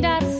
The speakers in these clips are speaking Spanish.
That's.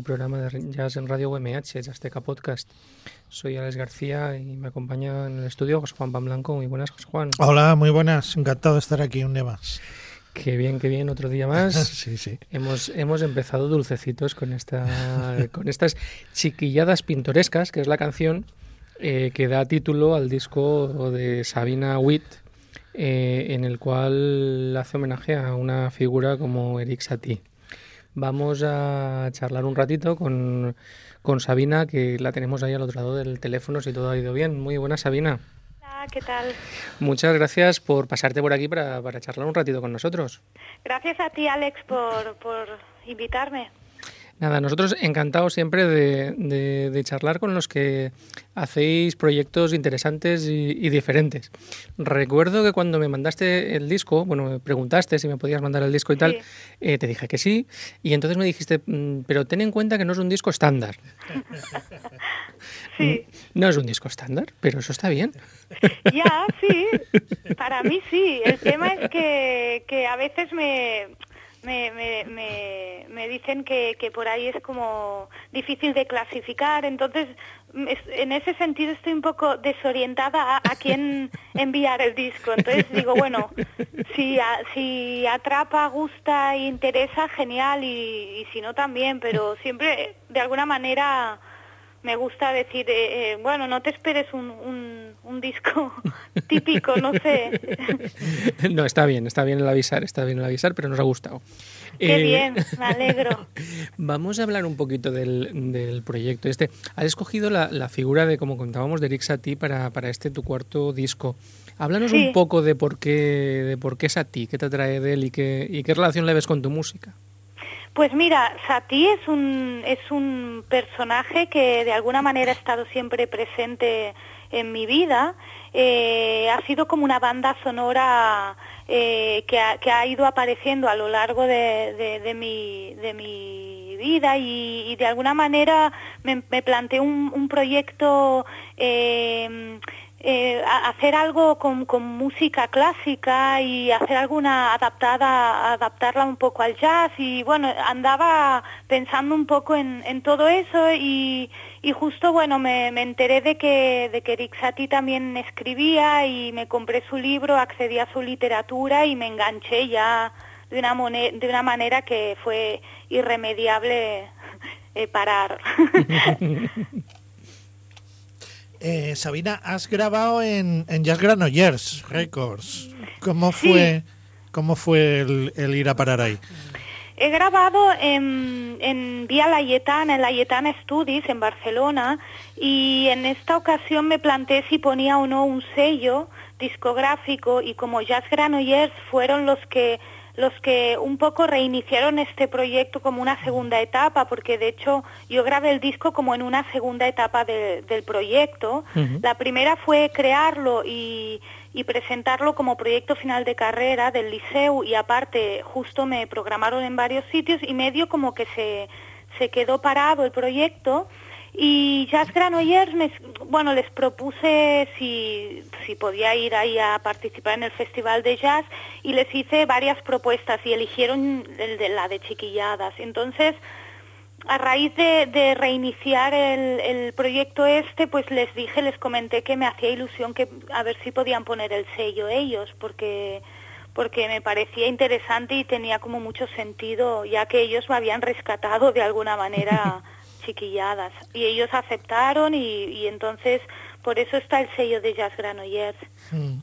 Tu programa de Jazz en Radio UMH, Azteca Podcast. Soy Alex García y me acompaña en el estudio José Juan Blanco. Muy buenas, José Juan. Hola, muy buenas. Encantado de estar aquí un día más. Qué bien, qué bien, otro día más. sí, sí. Hemos, hemos empezado dulcecitos con, esta, con estas chiquilladas pintorescas, que es la canción eh, que da título al disco de Sabina Witt, eh, en el cual hace homenaje a una figura como Eric Satie. Vamos a charlar un ratito con, con Sabina, que la tenemos ahí al otro lado del teléfono, si todo ha ido bien. Muy buena, Sabina. Hola, ¿qué tal? Muchas gracias por pasarte por aquí para, para charlar un ratito con nosotros. Gracias a ti, Alex, por, por invitarme. Nada, nosotros encantados siempre de, de, de, charlar con los que hacéis proyectos interesantes y, y, diferentes. Recuerdo que cuando me mandaste el disco, bueno, me preguntaste si me podías mandar el disco y tal, eh, te dije que sí, y entonces me dijiste, mm, pero ten en cuenta que no es un disco estándar. sí. No es un disco estándar, pero eso está bien. Ya, sí, para mí sí. El tema es que, que a veces me me, me, me, me dicen que, que, por ahí es como difícil de clasificar, entonces en ese sentido estoy un poco desorientada a, a quién enviar el disco. Entonces digo, bueno, si, a, si atrapa, gusta e interesa, genial, y, y si no también, pero siempre de alguna manera me gusta decir, eh, eh, bueno, no te esperes un, un, un, disco típico, no sé. No, está bien, está bien el avisar, está bien el avisar, pero nos ha gustado. Qué eh, bien, me alegro. Vamos a hablar un poquito del, del proyecto. Este, has escogido la, la, figura de, como contábamos, de Eric Satie para, para este tu cuarto disco. Háblanos Sí. un poco de por qué, de por qué Satie, qué te atrae de él y qué, y qué relación le ves con tu música. Pues mira, Satie es un, es un personaje que de alguna manera ha estado siempre presente en mi vida. Eh, ha sido como una banda sonora eh, que, ha, que, ha, ido apareciendo a lo largo de, de, mi, de mi vida y, de alguna manera me, me planteé un, un proyecto eh, eh, hacer algo con, con, música clásica y hacer alguna adaptada, adaptarla un poco al jazz y bueno, andaba pensando un poco en, en todo eso y, y justo bueno, me, me, enteré de que, de que Rick Satie también escribía y me compré su libro, accedí a su literatura y me enganché ya de una, de una manera que fue irremediable eh, parar. Eh, Sabina, has grabado en, en Jazz Granollers Records. ¿Cómo fue, sí. cómo fue el, el, ir a parar ahí? He grabado en, en Vía Layetana, en Layetana Studies, en Barcelona, y en esta ocasión me planteé si ponía o no un sello discográfico, y como Jazz Granollers fueron los que los que un poco reiniciaron este proyecto como una segunda etapa, porque de hecho yo grabé el disco como en una segunda etapa de, del proyecto. Uh -huh. La primera fue crearlo y, y, presentarlo como proyecto final de carrera del liceo y aparte justo me programaron en varios sitios y medio como que se, se quedó parado el proyecto. Y Jazz Granollers, me, bueno, les propuse si, si podía ir ahí a participar en el Festival de Jazz y les hice varias propuestas y eligieron el de, la de chiquilladas. Entonces, a raíz de, de reiniciar el, el, proyecto este, pues les dije, les comenté que me hacía ilusión que a ver si podían poner el sello ellos, porque porque me parecía interesante y tenía como mucho sentido, ya que ellos me habían rescatado de alguna manera chiquilladas. Y ellos aceptaron y, y, entonces por eso está el sello de Jazz Granollers. Mm.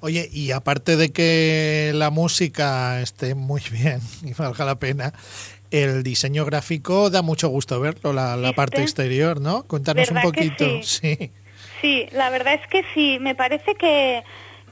Oye, y aparte de que la música esté muy bien y valga la pena, el diseño gráfico da mucho gusto verlo, la, la parte exterior, ¿no? Cuéntanos un poquito. Sí? sí. sí, la verdad es que sí. Me parece que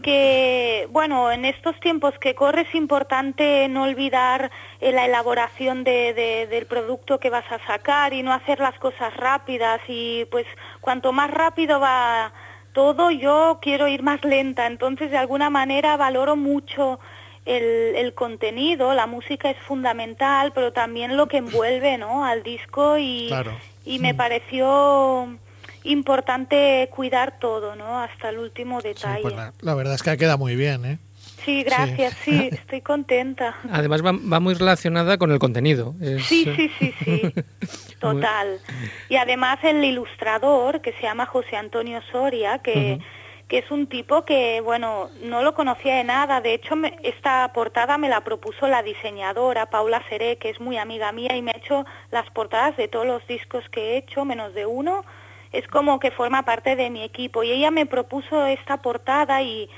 que, bueno, en estos tiempos que corre es importante no olvidar eh, la elaboración de, de, del producto que vas a sacar y no hacer las cosas rápidas y pues cuanto más rápido va todo yo quiero ir más lenta, entonces de alguna manera valoro mucho el, el contenido, la música es fundamental, pero también lo que envuelve ¿no? al disco y, claro. y me pareció importante cuidar todo, ¿no? Hasta el último detalle. Sí, pues la, la, verdad es que queda muy bien, ¿eh? Sí, gracias, sí, sí estoy contenta. Además va, va, muy relacionada con el contenido. Es... Sí, sí, sí, sí, total. Y además el ilustrador, que se llama José Antonio Soria, que, uh -huh. que es un tipo que, bueno, no lo conocía de nada. De hecho, me, esta portada me la propuso la diseñadora Paula Seré, que es muy amiga mía y me ha hecho las portadas de todos los discos que he hecho, menos de uno es como que forma parte de mi equipo y ella me propuso esta portada y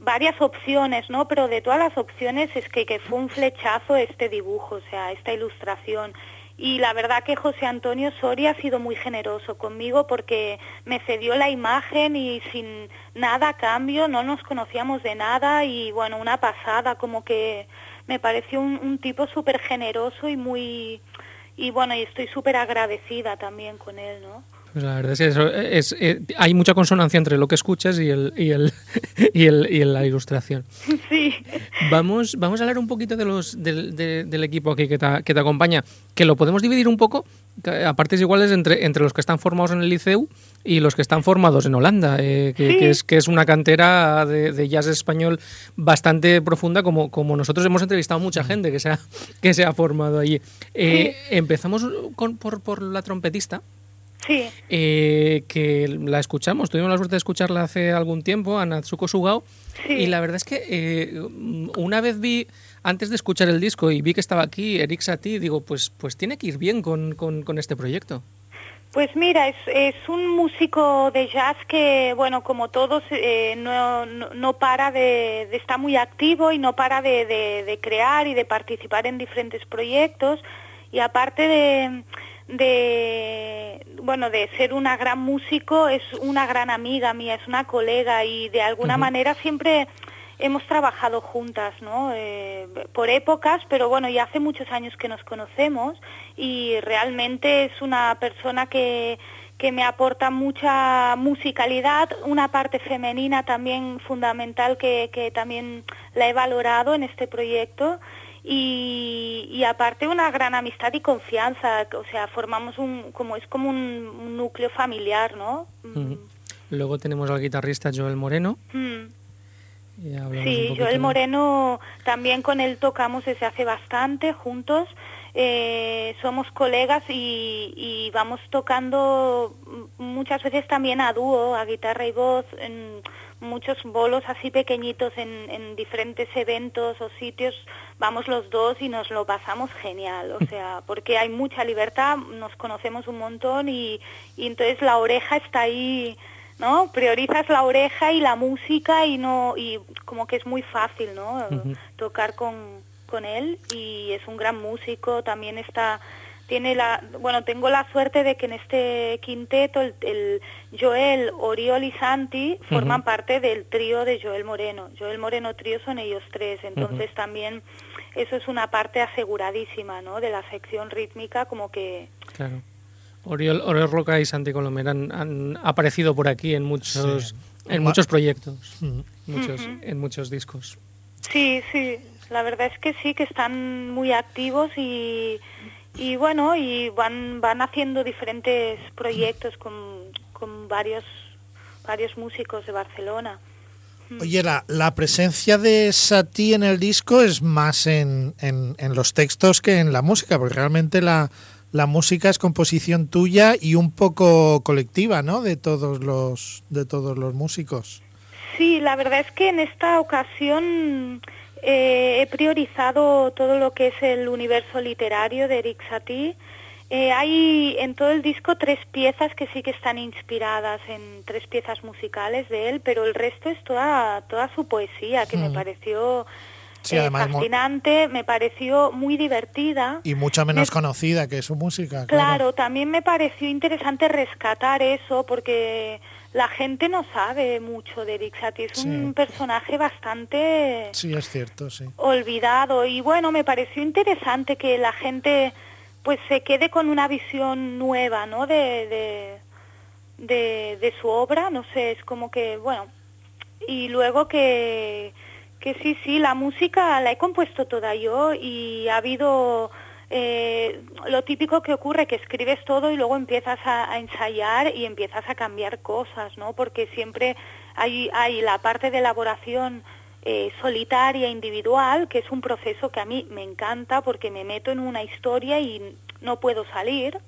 varias opciones, ¿no? Pero de todas las opciones es que, fue un flechazo este dibujo, o sea, esta ilustración. Y la verdad que José Antonio Soria ha sido muy generoso conmigo porque me cedió la imagen y sin nada a cambio, no nos conocíamos de nada y bueno, una pasada, como que me pareció un, un tipo súper generoso y muy... Y bueno, y estoy súper agradecida también con él, ¿no? Pues la verdad es que eso es, eh, hay mucha consonancia entre lo que escuchas y el y el y, el, y la ilustración. Sí. Vamos, vamos a hablar un poquito de los del, de- del equipo aquí que te, que te acompaña, que lo podemos dividir un poco a partes iguales entre, entre los que están formados en el liceu y los que están formados en Holanda, eh, que, Sí. que es, que es una cantera de, de jazz español bastante profunda, como, como nosotros hemos entrevistado mucha gente que se ha, que se ha formado allí. Eh, Empezamos con, por, por la trompetista, Sí, eh, que la escuchamos, tuvimos la suerte de escucharla hace algún tiempo, a Natsuko Sugao, Sí. y la verdad es que eh, una vez vi, antes de escuchar el disco y vi que estaba aquí Eric Satie, digo, pues, pues tiene que ir bien con, con- con este proyecto. Pues mira, es, es un músico de jazz que, bueno, como todos, eh, no, no, no para de, de estar muy activo y no para de, de- de crear y de participar en diferentes proyectos. Y aparte de, de, bueno, de ser una gran músico, es una gran amiga mía, es una colega y de alguna manera siempre hemos trabajado juntas, ¿no? Eh, por épocas, pero bueno, ya hace muchos años que nos conocemos y realmente es una persona que, que me aporta mucha musicalidad, una parte femenina también fundamental que, que también la he valorado en este proyecto y, y aparte una gran amistad y confianza, o sea, formamos un, como es como un, un núcleo familiar, ¿no? Ujú. Luego tenemos al guitarrista Joel Moreno. Mm. un Sí, Joel Moreno también con él tocamos desde hace bastante juntos. Eh, somos colegas y, y vamos tocando muchas veces también a dúo, a guitarra y voz, en muchos bolos así pequeñitos en, en diferentes eventos o sitios. Vamos los dos y nos lo pasamos genial, o sea, porque hay mucha libertad, nos conocemos un montón y, y entonces la oreja está ahí ¿no? Priorizas la oreja y la música y no y como que es muy fácil, ¿no? Tocar con, con él y es un gran músico, también está tiene la bueno, tengo la suerte de que en este quinteto el, el Joel, Oriol y Santi forman parte del trío de Joel Moreno. Joel Moreno trío son ellos tres, entonces también eso es una parte aseguradísima, ¿no? De la sección rítmica como que Claro. Oriol, Oriol Roca y Santi Colomer han, han aparecido por aquí en muchos, Sí. en muchos proyectos, muchos, en muchos discos. Sí, sí, la verdad es que sí, que están muy activos y, y bueno, y van, van haciendo diferentes proyectos con, con varios, varios músicos de Barcelona. Oye, la, la presencia de Satie en el disco es más en, en- en los textos que en la música, porque realmente la, la música es composición tuya y un poco colectiva, ¿no? De todos los, de todos los músicos. Sí, la verdad es que en esta ocasión eh, he priorizado todo lo que es el universo literario de Eric Satie. Eh, hay en todo el disco tres piezas que sí que están inspiradas en tres piezas musicales de él, pero el resto es toda, toda su poesía, que me Mm. pareció Sí, eh, fascinante, me pareció muy divertida. Y mucho menos Me- conocida que su música. Claro, también me pareció interesante rescatar eso porque la gente no sabe mucho de Eric Satie. Es Sí. un personaje bastante Sí, es cierto, sí. olvidado y bueno, me pareció interesante que la gente pues se quede con una visión nueva, ¿no? De, de, de, de su obra, no sé, es como que, bueno, y luego que, que sí, sí, la música la he compuesto toda yo y ha habido eh, lo típico que ocurre, que escribes todo y luego empiezas a, ensayar y empiezas a cambiar cosas, ¿no? Porque siempre hay, la parte de elaboración eh, solitaria, individual, que es un proceso que a mí me encanta porque me meto en una historia y no puedo salir.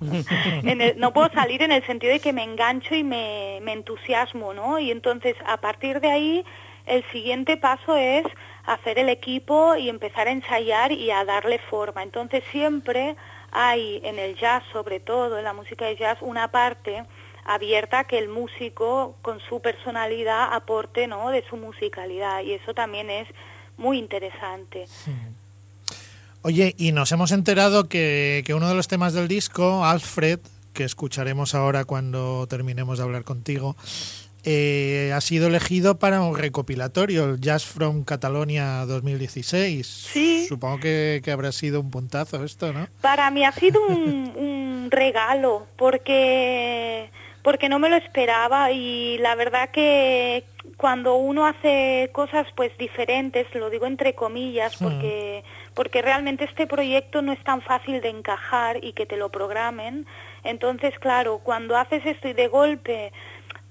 No puedo salir en el sentido de que me engancho y me, me entusiasmo, ¿no? Y entonces, a partir de ahí, el siguiente paso es hacer el equipo y empezar a ensayar y a darle forma. Entonces, siempre hay en el jazz, sobre todo en la música de jazz, una parte abierta que el músico con su personalidad aporte no de su musicalidad. Y eso también es muy interesante. Oye, y nos hemos enterado que, que uno de los temas del disco, Alfred, que escucharemos ahora cuando terminemos de hablar contigo, eh, ha sido elegido para un recopilatorio, el Jazz from Catalonia 2016. Sí. Supongo que, que habrá sido un puntazo esto, ¿no? Para mí ha sido un, un regalo porque porque no me lo esperaba y la verdad que cuando uno hace cosas pues diferentes, lo digo entre comillas, porque porque realmente este proyecto no es tan fácil de encajar y que te lo programen. Entonces, claro, cuando haces esto y de golpe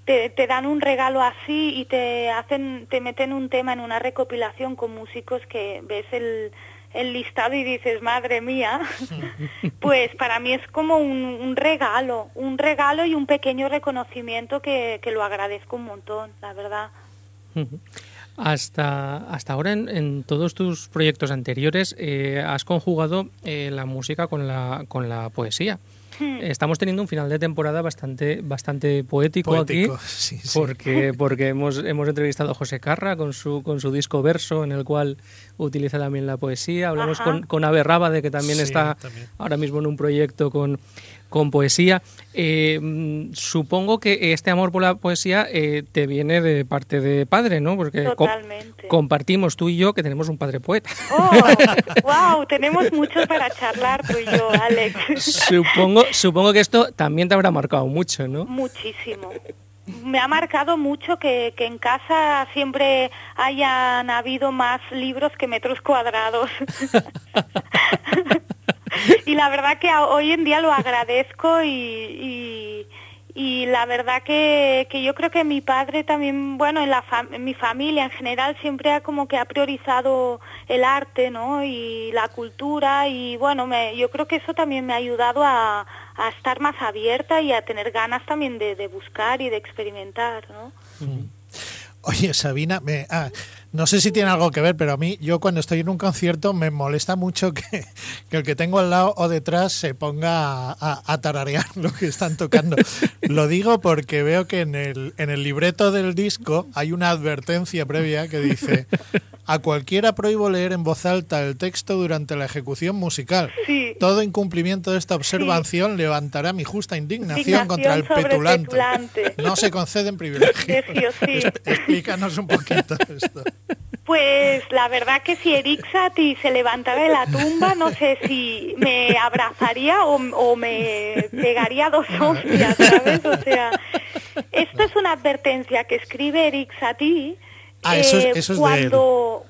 te, te, dan un regalo así y te hacen, te meten un tema en una recopilación con músicos que ves el, el listado y dices, madre mía, pues para mí es como un, un, regalo, un regalo y un pequeño reconocimiento que, que lo agradezco un montón, la verdad. Hasta, hasta ahora, en, en, todos tus proyectos anteriores, eh, has conjugado eh, la música con la, con la poesía. Estamos teniendo un final de temporada bastante, bastante poético, Poético, aquí, sí, sí. porque, porque hemos, hemos entrevistado a José Carra con su, con su disco Verso, en el cual utiliza también la poesía. Hablamos Ajá. con, con Ave Rábade, que también Sí, está también. ahora mismo en un proyecto con, con poesía. Eh, mm, supongo que este amor por la poesía eh, te viene de parte de padre, ¿no? Porque Totalmente. compartimos tú y yo que tenemos un padre poeta. Oh, wow, tenemos mucho para charlar tú y yo, Alex. supongo, supongo que esto también te habrá marcado mucho, ¿no? Muchísimo. Me ha marcado mucho que, que en casa siempre hayan habido más libros que metros cuadrados. y la verdad que hoy en día lo agradezco y, y, la verdad que, que yo creo que mi padre también, bueno, en, la mi familia en general siempre ha como que ha priorizado el arte, ¿no? Y la cultura y bueno, me, yo creo que eso también me ha ayudado a, a estar más abierta y a tener ganas también de, de buscar y de experimentar, ¿no? Oye, Sabina, me, ah, no sé si tiene algo que ver, pero a mí, yo cuando estoy en un concierto me molesta mucho que, que el que tengo al lado o detrás se ponga a, a- a tararear lo que están tocando. Lo digo porque veo que en el, en el libreto del disco hay una advertencia previa que dice a cualquiera prohíbo leer en voz alta el texto durante la ejecución musical. Sí. Todo incumplimiento de esta observación levantará mi justa indignación, Indignación contra el petulante. petulante. No se conceden privilegios. Sí. Explícanos un poquito esto. Pues la verdad que si Eric Satie se levantara de la tumba, no sé si me abrazaría o, o me pegaría dos hostias, ¿sabes? O sea, esto es una advertencia que escribe Eric Satie Ah, eso es- eh, eso es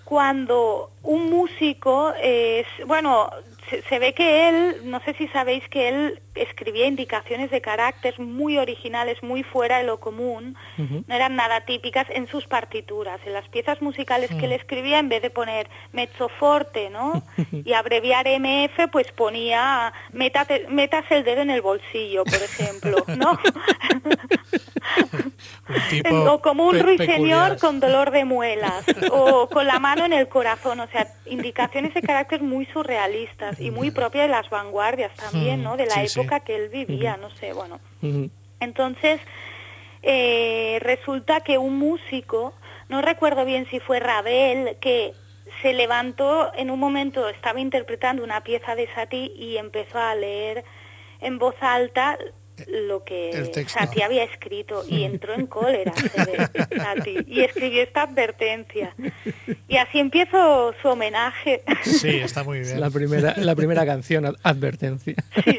cuando un músico es, bueno, se, se ve que él, no sé si sabéis que él escribía indicaciones de carácter muy originales, muy fuera de lo común, no eran nada típicas en sus partituras. En las piezas musicales que él escribía, en vez de poner mezzo forte, ¿no? Y abreviar MF, pues ponía metas el dedo en el bolsillo, por ejemplo, ¿no? O como un ruiseñor con dolor de muelas, o con la mano en el corazón, o sea, indicaciones de carácter muy surrealistas y muy propias de las vanguardias también, ¿no? De la Sí, sí. época que él vivía, no sé, bueno. Entonces, eh, resulta que un músico, no recuerdo bien si fue Ravel, que se levantó en un momento, estaba interpretando una pieza de Satie y empezó a leer en voz alta lo que. Satie había escrito y entró en cólera ve, Satie, y escribió esta advertencia. Y así empiezo su homenaje. Sí, está muy bien. La primera, la primera canción, ad- advertencia. Sí.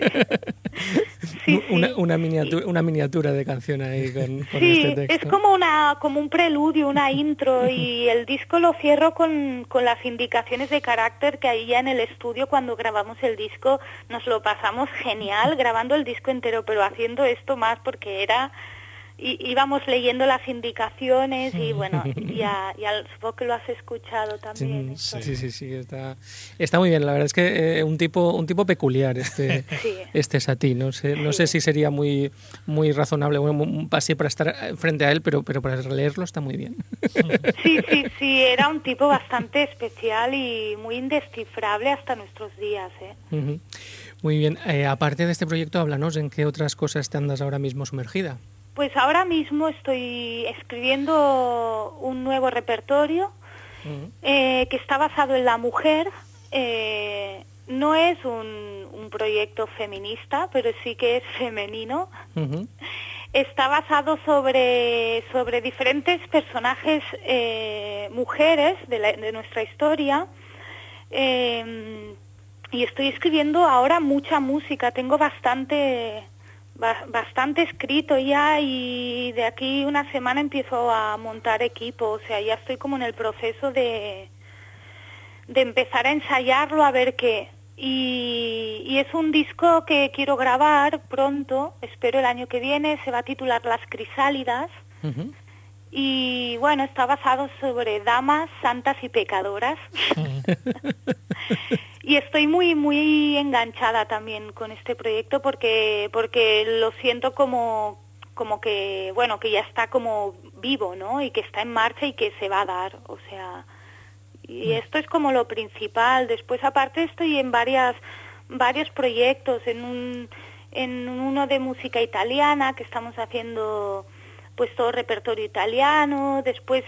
Sí, una, sí. una, miniatura, una miniatura de canción ahí con, con Sí, este texto. es como una como un preludio, una intro y el disco lo cierro con, con las indicaciones de carácter que ahí ya en el estudio cuando grabamos el disco nos lo pasamos genial grabando el disco entero, pero haciendo esto más porque era y, íbamos leyendo las indicaciones y bueno, ya, ya supongo que lo has escuchado también. Sí, sí, sí, sí, está, está muy bien. La verdad es que eh, un tipo un tipo peculiar este Sí. este Satie. No sé, no Sí. sé si sería muy muy razonable, bueno, un para estar eh, frente a él, pero pero para leerlo está muy bien. Sí, sí, sí, era un tipo bastante especial y muy indescifrable hasta nuestros días, ¿eh? Muy bien. Eh, aparte de este proyecto, háblanos en qué otras cosas te andas ahora mismo sumergida. Pues ahora mismo estoy escribiendo un nuevo repertorio eh, que está basado en la mujer. Eh, no es un, un proyecto feminista, pero sí que es femenino. Está basado sobre, sobre diferentes personajes eh, mujeres de, la- de nuestra historia. Y estoy escribiendo ahora mucha música. Tengo bastante, ba- bastante escrito ya y de aquí una semana empiezo a montar equipo. O sea, ya estoy como en el proceso de, de empezar a ensayarlo a ver qué. Y, y es un disco que quiero grabar pronto, espero el año que viene, se va a titular Las Crisálidas. Y bueno, está basado sobre damas, santas y pecadoras. y estoy muy, muy enganchada también con este proyecto porque, porque lo siento como, como que, bueno, que ya está como vivo, ¿no? Y que está en marcha y que se va a dar. O sea, y esto es como lo principal. Después, aparte, estoy en varias, varios proyectos, en un, en uno de música italiana que estamos haciendo pues todo repertorio italiano, después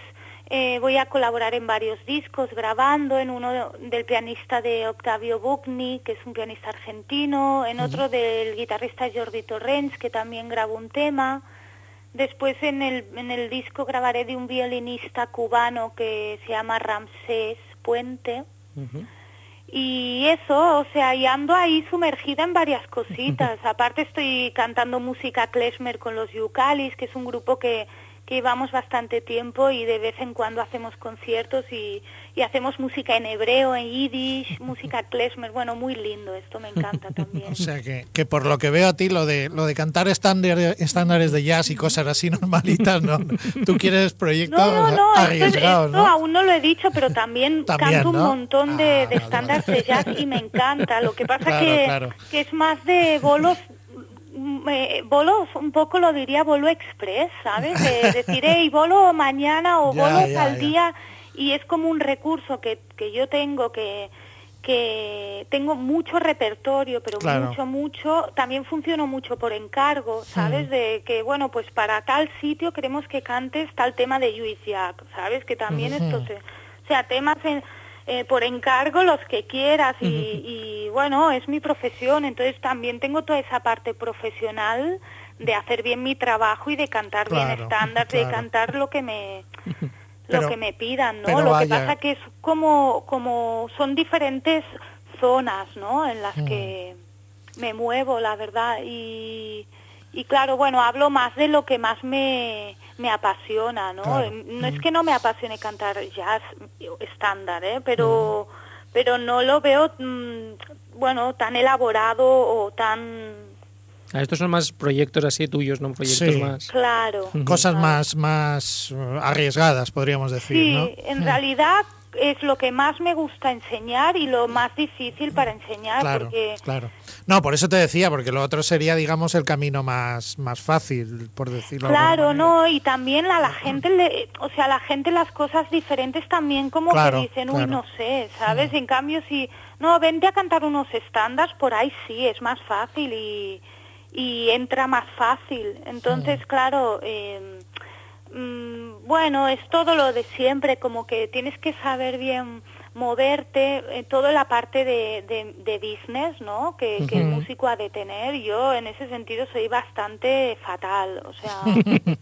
eh, voy a colaborar en varios discos grabando, en uno del pianista de Octavio Bucni, que es un pianista argentino, en otro del guitarrista Jordi Torrens, que también grabó un tema, después en el, en el disco grabaré de un violinista cubano que se llama Ramsés Puente, y eso, o sea, y ando ahí sumergida en varias cositas. Aparte estoy cantando música klezmer con los Yucalis, que es un grupo que llevamos bastante tiempo y de vez en cuando hacemos conciertos y, y hacemos música en hebreo, en yiddish, música klezmer. Bueno, muy lindo, esto me encanta también. O sea que, que por lo que veo a ti, lo de lo de cantar estándar- estándares de jazz y cosas así normalitas, ¿no? Tú quieres proyectos No, no, no, esto, es- arriesgados, esto ¿no? aún no lo he dicho, pero también, También, canto un montón de, Ah, de estándares de jazz y me encanta. Lo que pasa Claro, que, claro. que es más de bolos, eh, bolos, un poco lo diría bolo express, ¿sabes? De decir, hey, bolo mañana o Ya, bolo ya, ya. día, y es como un recurso que, que yo tengo que que tengo mucho repertorio, pero Claro. mucho, mucho, también funciono mucho por encargo, ¿sabes? De que, bueno, pues para tal sitio queremos que cantes tal tema de Lluís Jack, ¿sabes? Que también esto se... O sea, temas en- eh, por encargo los que quieras y, y, bueno, es mi profesión, entonces también tengo toda esa parte profesional de hacer bien mi trabajo y de cantar bien Claro, estándar, de cantar lo que me Pero- lo que me pidan, ¿no? Lo que pasa que es como como son diferentes zonas, ¿no? En las Mm. que me muevo, la verdad, y y claro, bueno, hablo más de lo que más me, me apasiona, ¿no? Claro. No es que no me apasione cantar jazz estándar, ¿eh? Pero, pero no lo veo, mm, bueno, tan elaborado o tan... Ah, estos son más proyectos así tuyos, no proyectos Sí. más. Claro. Cosas claro. más, más eh, arriesgadas, podríamos decir, Sí, ¿no? en realidad es lo que más me gusta enseñar y lo más difícil para enseñar Claro, porque claro. No, por eso te decía, porque lo otro sería, digamos, el camino más, más fácil, por decirlo Claro, no, y también a la gente, le, o sea, a la gente las cosas diferentes también como Claro, que dicen, uy, claro. no sé, ¿sabes? En cambio, si, no, vente a cantar unos estándares, por ahí sí, es más fácil y, y entra más fácil. Entonces, claro, eh, mm, bueno, es todo lo de siempre, como que tienes que saber bien moverte, eh, toda la parte de, de, de business, ¿no? Que, que el músico ha de tener. Yo en ese sentido soy bastante fatal, o sea...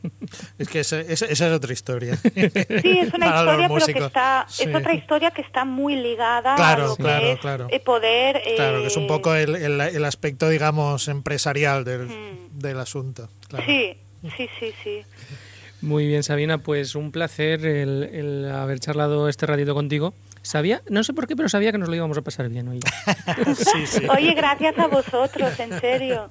Es que esa, esa- esa es otra historia. Sí, es una Para historia, pero que está, Sí. es otra historia que está muy ligada Claro, a lo que claro, es claro. eh, poder. Claro, que es un eh, poco el, el- el aspecto, digamos, empresarial del, Mm. del asunto. Sí, sí, sí, sí. Muy bien, Sabina, pues un placer el, el haber charlado este ratito contigo. Sabía, no sé por qué, pero sabía que nos lo íbamos a pasar bien hoy. Sí, sí. Oye, gracias a vosotros, en serio.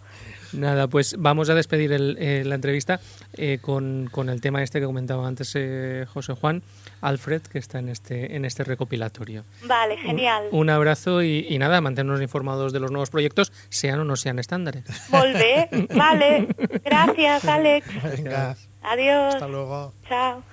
Nada, pues vamos a despedir el- eh, la entrevista eh, con, con el tema este que comentaba antes eh, José Juan, Alfred, que está en este, en este recopilatorio. Vale, genial. Un abrazo y, y nada, mantenernos informados de los nuevos proyectos, sean o no sean estándares. Volvé. Vale. Gracias, Alex. Venga, Adiós. hasta luego. Chao.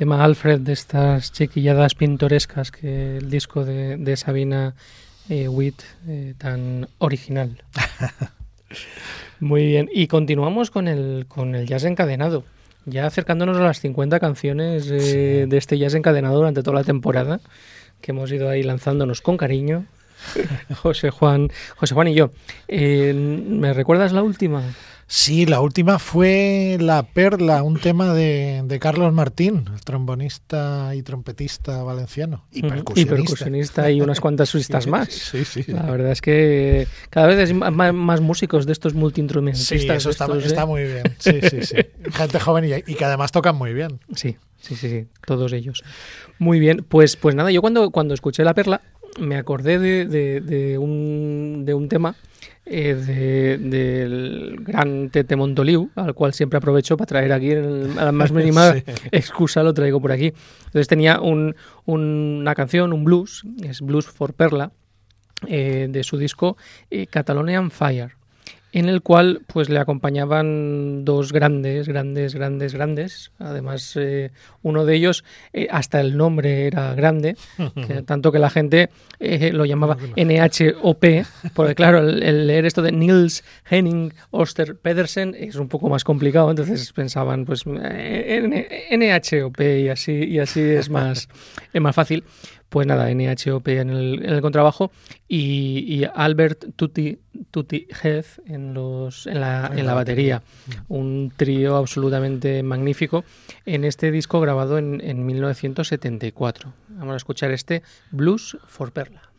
Tema Alfred de estas chiquilladas pintorescas que el disco de, de Sabina eh, Witt eh, tan original. Muy bien, y continuamos con el, con el jazz encadenado. Ya acercándonos a las 50 canciones eh, de este jazz encadenado durante toda la temporada, que hemos ido ahí lanzándonos con cariño. José Juan, José Juan y yo. ¿Me recuerdas la última? Sí, la última fue La Perla, un tema de, de Carlos Martín, el trombonista y trompetista valenciano. Y percusionista. Y percusionista y unas cuantas suistas más. Sí, sí. sí. La verdad es que cada vez hay más, más músicos de estos Sí, multiinstrumentistas. eso está, estos, ¿eh? está muy bien. Sí, sí, sí. Gente joven y, y que además tocan muy bien. Sí, sí, sí, sí, todos ellos. Muy bien, pues, pues nada, yo cuando, cuando escuché La Perla me acordé de, de- de un, de un tema eh, de- del gran Tete Montoliu, al cual siempre aprovecho para traer aquí, a la más mínima Sí. excusa lo traigo por aquí. Entonces tenía un- un- una canción, un blues, es Blues for Perla, eh, de su disco eh, Catalonian Fire, en el cual pues le acompañaban dos grandes, grandes, grandes, grandes. Además, eh, uno de ellos eh, hasta el nombre era grande, que- tanto que la gente eh, lo llamaba NHOP, porque claro, el, el leer esto de Niels Henning Oster Pedersen es un poco más complicado, entonces pensaban pues eh, NHOP y así y así es más es más fácil. Pues nada, NHOP en el, en el contrabajo y, y Albert Tutti, Tutti Heath en, los, en, la, en la batería. Un trío absolutamente magnífico en este disco grabado en, en 1974. Vamos a escuchar este Blues for Perla.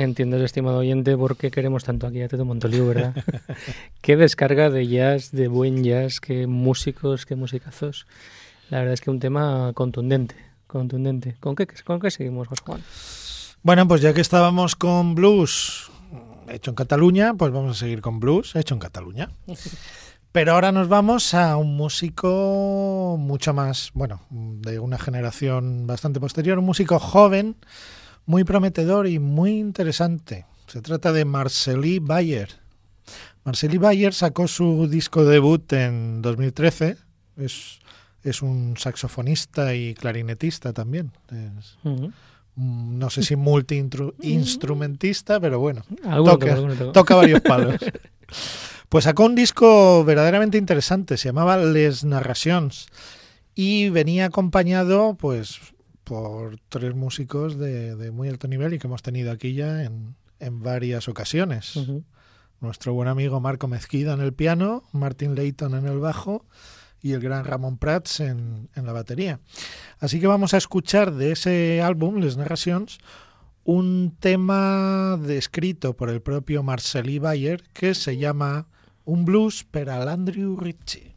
Entiendes, estimado oyente, por qué queremos tanto aquí a Teto Montoliu, ¿verdad? qué descarga de jazz, de buen jazz, qué músicos, qué musicazos. La verdad es que un tema contundente, contundente. ¿Con qué, con qué seguimos, José Juan? Bueno, pues ya que estábamos con blues hecho en Cataluña, pues vamos a seguir con blues hecho en Cataluña. Pero ahora nos vamos a un músico mucho más, bueno, de una generación bastante posterior, un músico joven, muy prometedor y muy interesante. Se trata de Marceli Bayer. Marceli Bayer sacó su disco debut en 2013. Es, es un saxofonista y clarinetista también. Es, no sé si multi-instrumentista, pero bueno, toca. toca varios palos. Pues sacó un disco verdaderamente interesante, se llamaba Les Narrations y venía acompañado pues por tres músicos de, de muy alto nivel y que hemos tenido aquí ya en, en varias ocasiones. Nuestro buen amigo Marco Mezquida en el piano, Martin Layton en el bajo y el gran Ramón Prats en, en la batería. Así que vamos a escuchar de ese álbum, Les Narrations, un tema descrito por el propio Marceli Bayer que se llama Un blues per a l'Andrew Ritchie.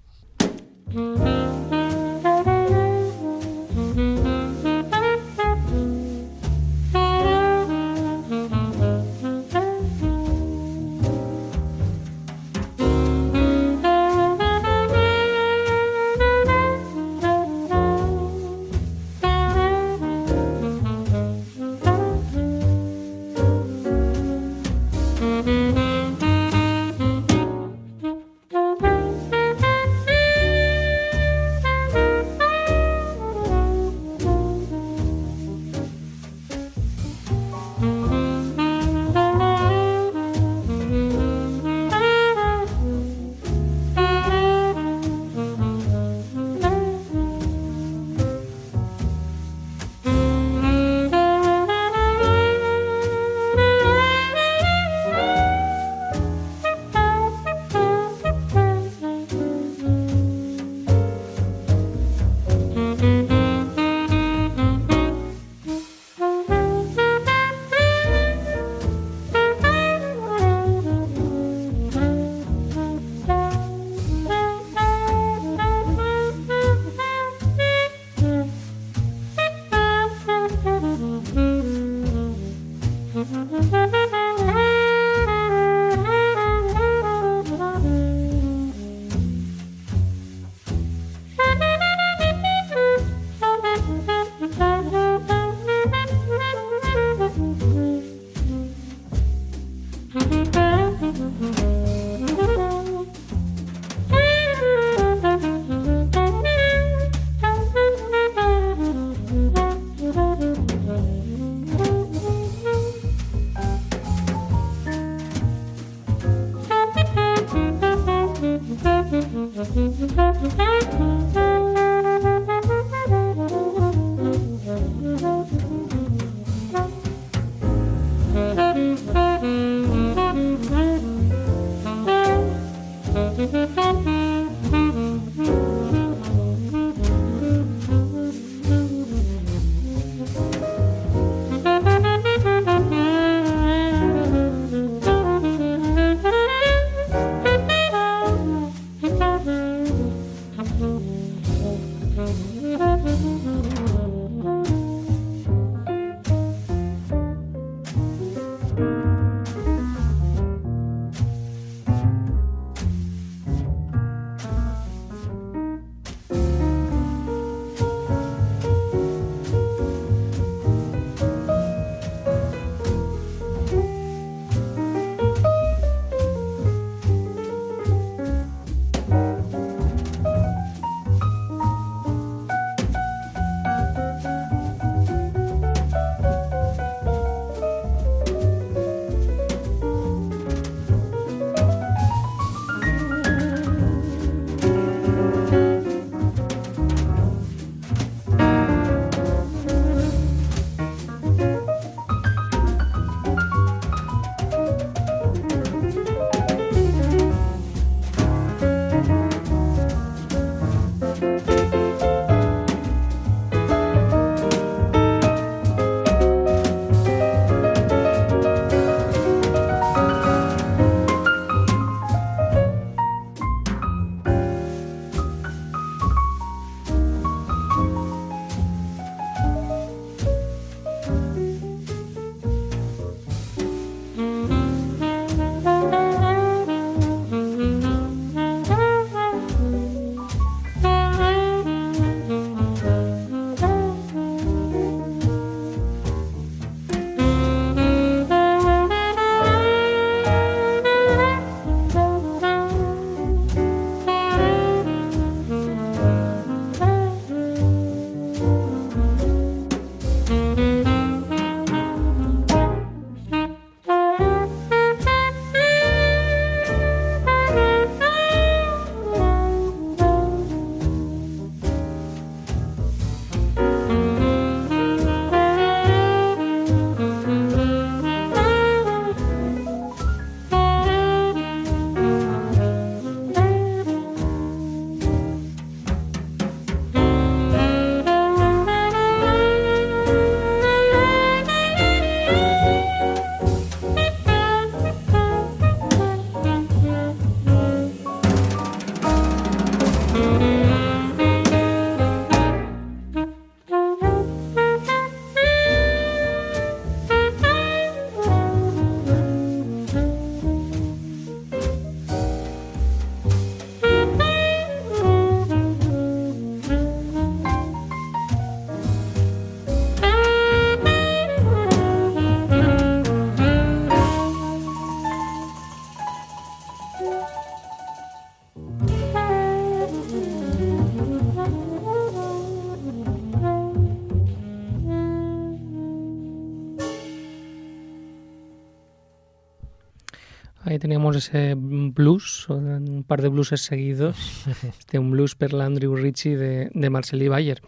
Ahí teníamos ese blues, un par de blues seguidos, este, un blues per Andrew Ritchie de, de Marcel Bayer.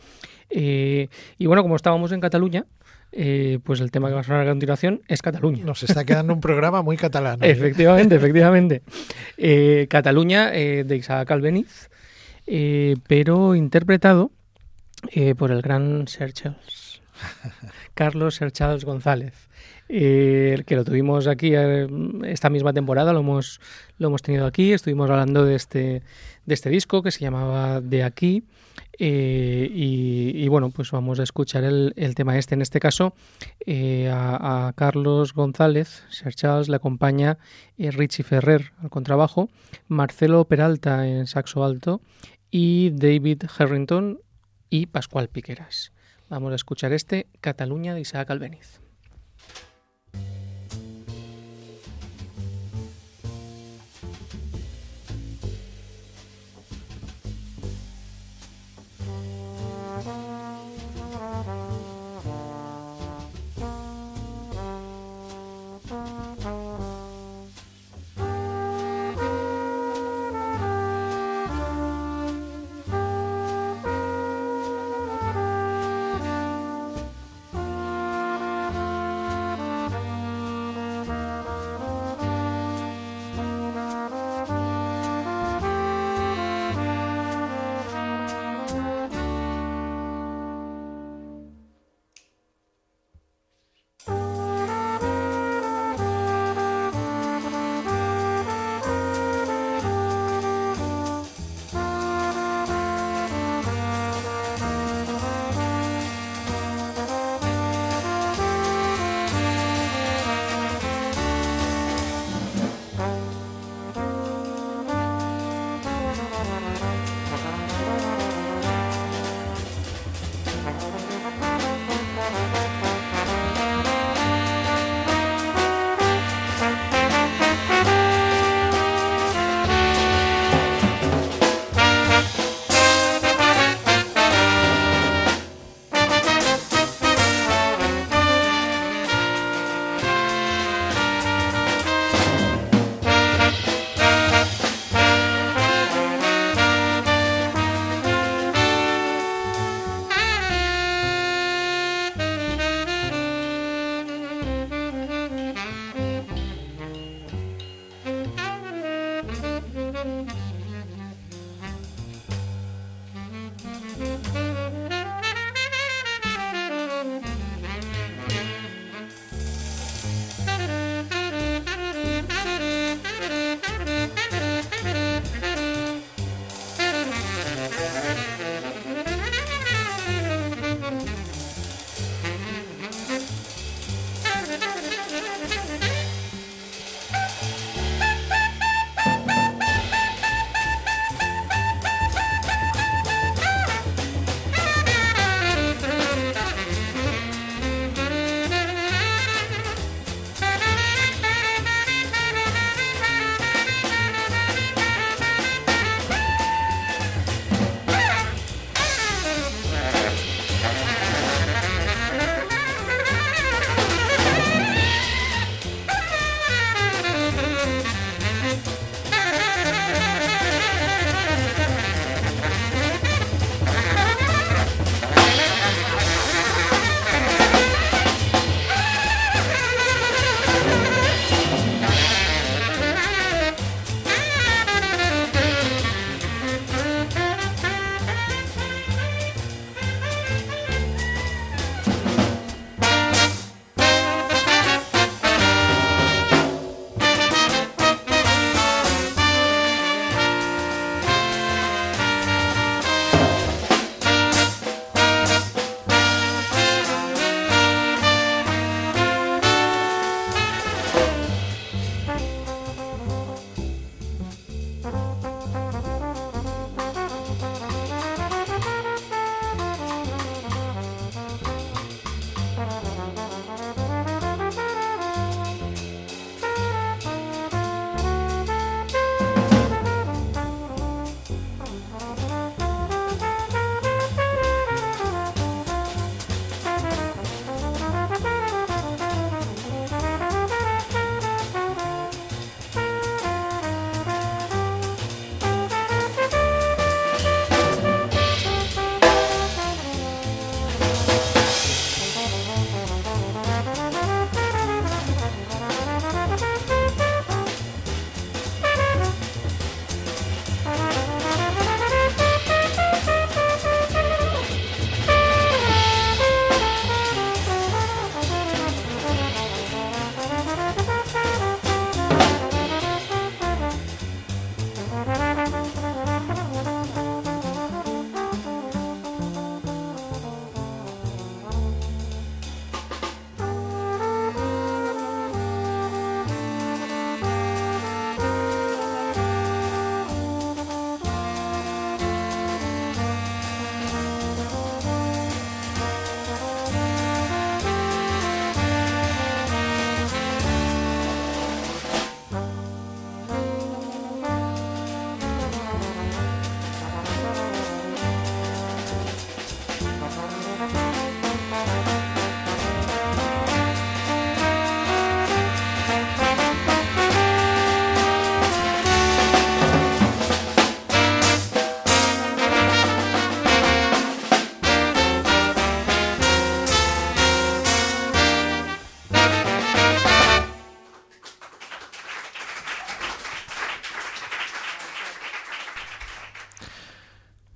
Eh, y bueno, como estábamos en Cataluña, eh, pues el tema que va a sonar a continuación es Cataluña. Nos está quedando un programa muy catalán. ¿eh? efectivamente, efectivamente. Eh, Cataluña de Isaac Albeniz, pero interpretado por el gran Sir Charles, Carlos Sir Charles González. Que lo tuvimos aquí esta misma temporada, lo hemos, lo hemos tenido aquí, estuvimos hablando de este, de este disco que se llamaba De aquí, eh, y, bueno, pues vamos a escuchar el, tema este. En este caso, eh, a, Carlos González, Sir Charles, le acompaña eh, Richie Ferrer al contrabajo, Marcelo Peralta en saxo alto y David Harrington y Pascual Piqueras. Vamos a escuchar este Cataluña de Isaac Albeniz.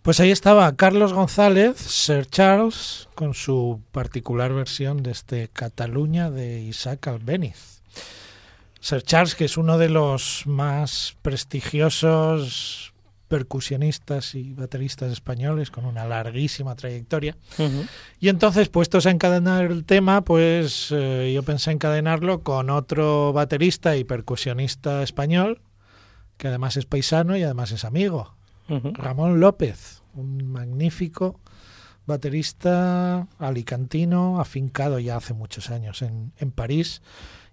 Pues ahí estaba Carlos González, Sir Charles, con su particular versión de este Cataluña de Isaac Albéniz. Sir Charles, que es uno de los más prestigiosos percusionistas y bateristas españoles con una larguísima trayectoria. Y entonces, puestos a encadenar el tema, pues eh, yo pensé encadenarlo con otro baterista y percusionista español, que además es paisano y además es amigo. Ramón López, un magnífico baterista alicantino, afincado ya hace muchos años en, en París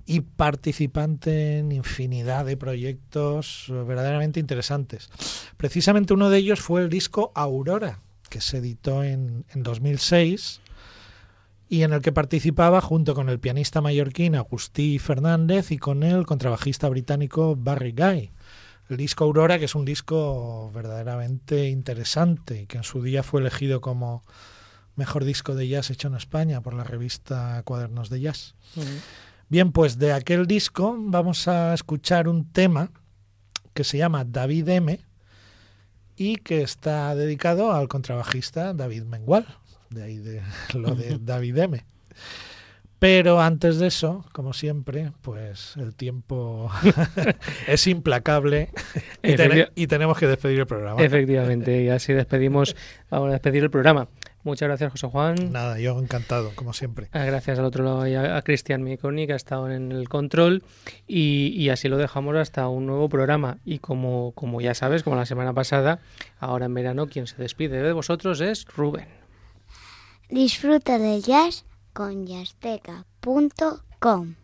y participante en infinidad de proyectos eh, verdaderamente interesantes. Precisamente uno de ellos fue el disco Aurora, que se editó en, en 2006 y en el que participaba junto con el pianista mallorquín Agustí Fernández y con el contrabajista británico Barry Guy. El disco Aurora, que es un disco verdaderamente interesante y que en su día fue elegido como mejor disco de jazz hecho en España por la revista Cuadernos de Jazz. Ujú. Bien, pues de aquel disco vamos a escuchar un tema que se llama David M y que está dedicado al contrabajista David Mengual, de ahí de lo de David M. Pero antes de eso, como siempre, pues el tiempo es implacable y, tenemos que despedir el programa. Efectivamente, y así despedimos, vamos a despedir el programa. Muchas gracias, José Juan. Nada, yo encantado, como siempre. Ah, Gracias al otro lado y a, a Cristian Miconi, que ha estado en el control. Y, y así lo dejamos hasta un nuevo programa. Y como, como ya sabes, como la semana pasada, ahora en verano, quien se despide de vosotros es Rubén. Disfruta del jazz con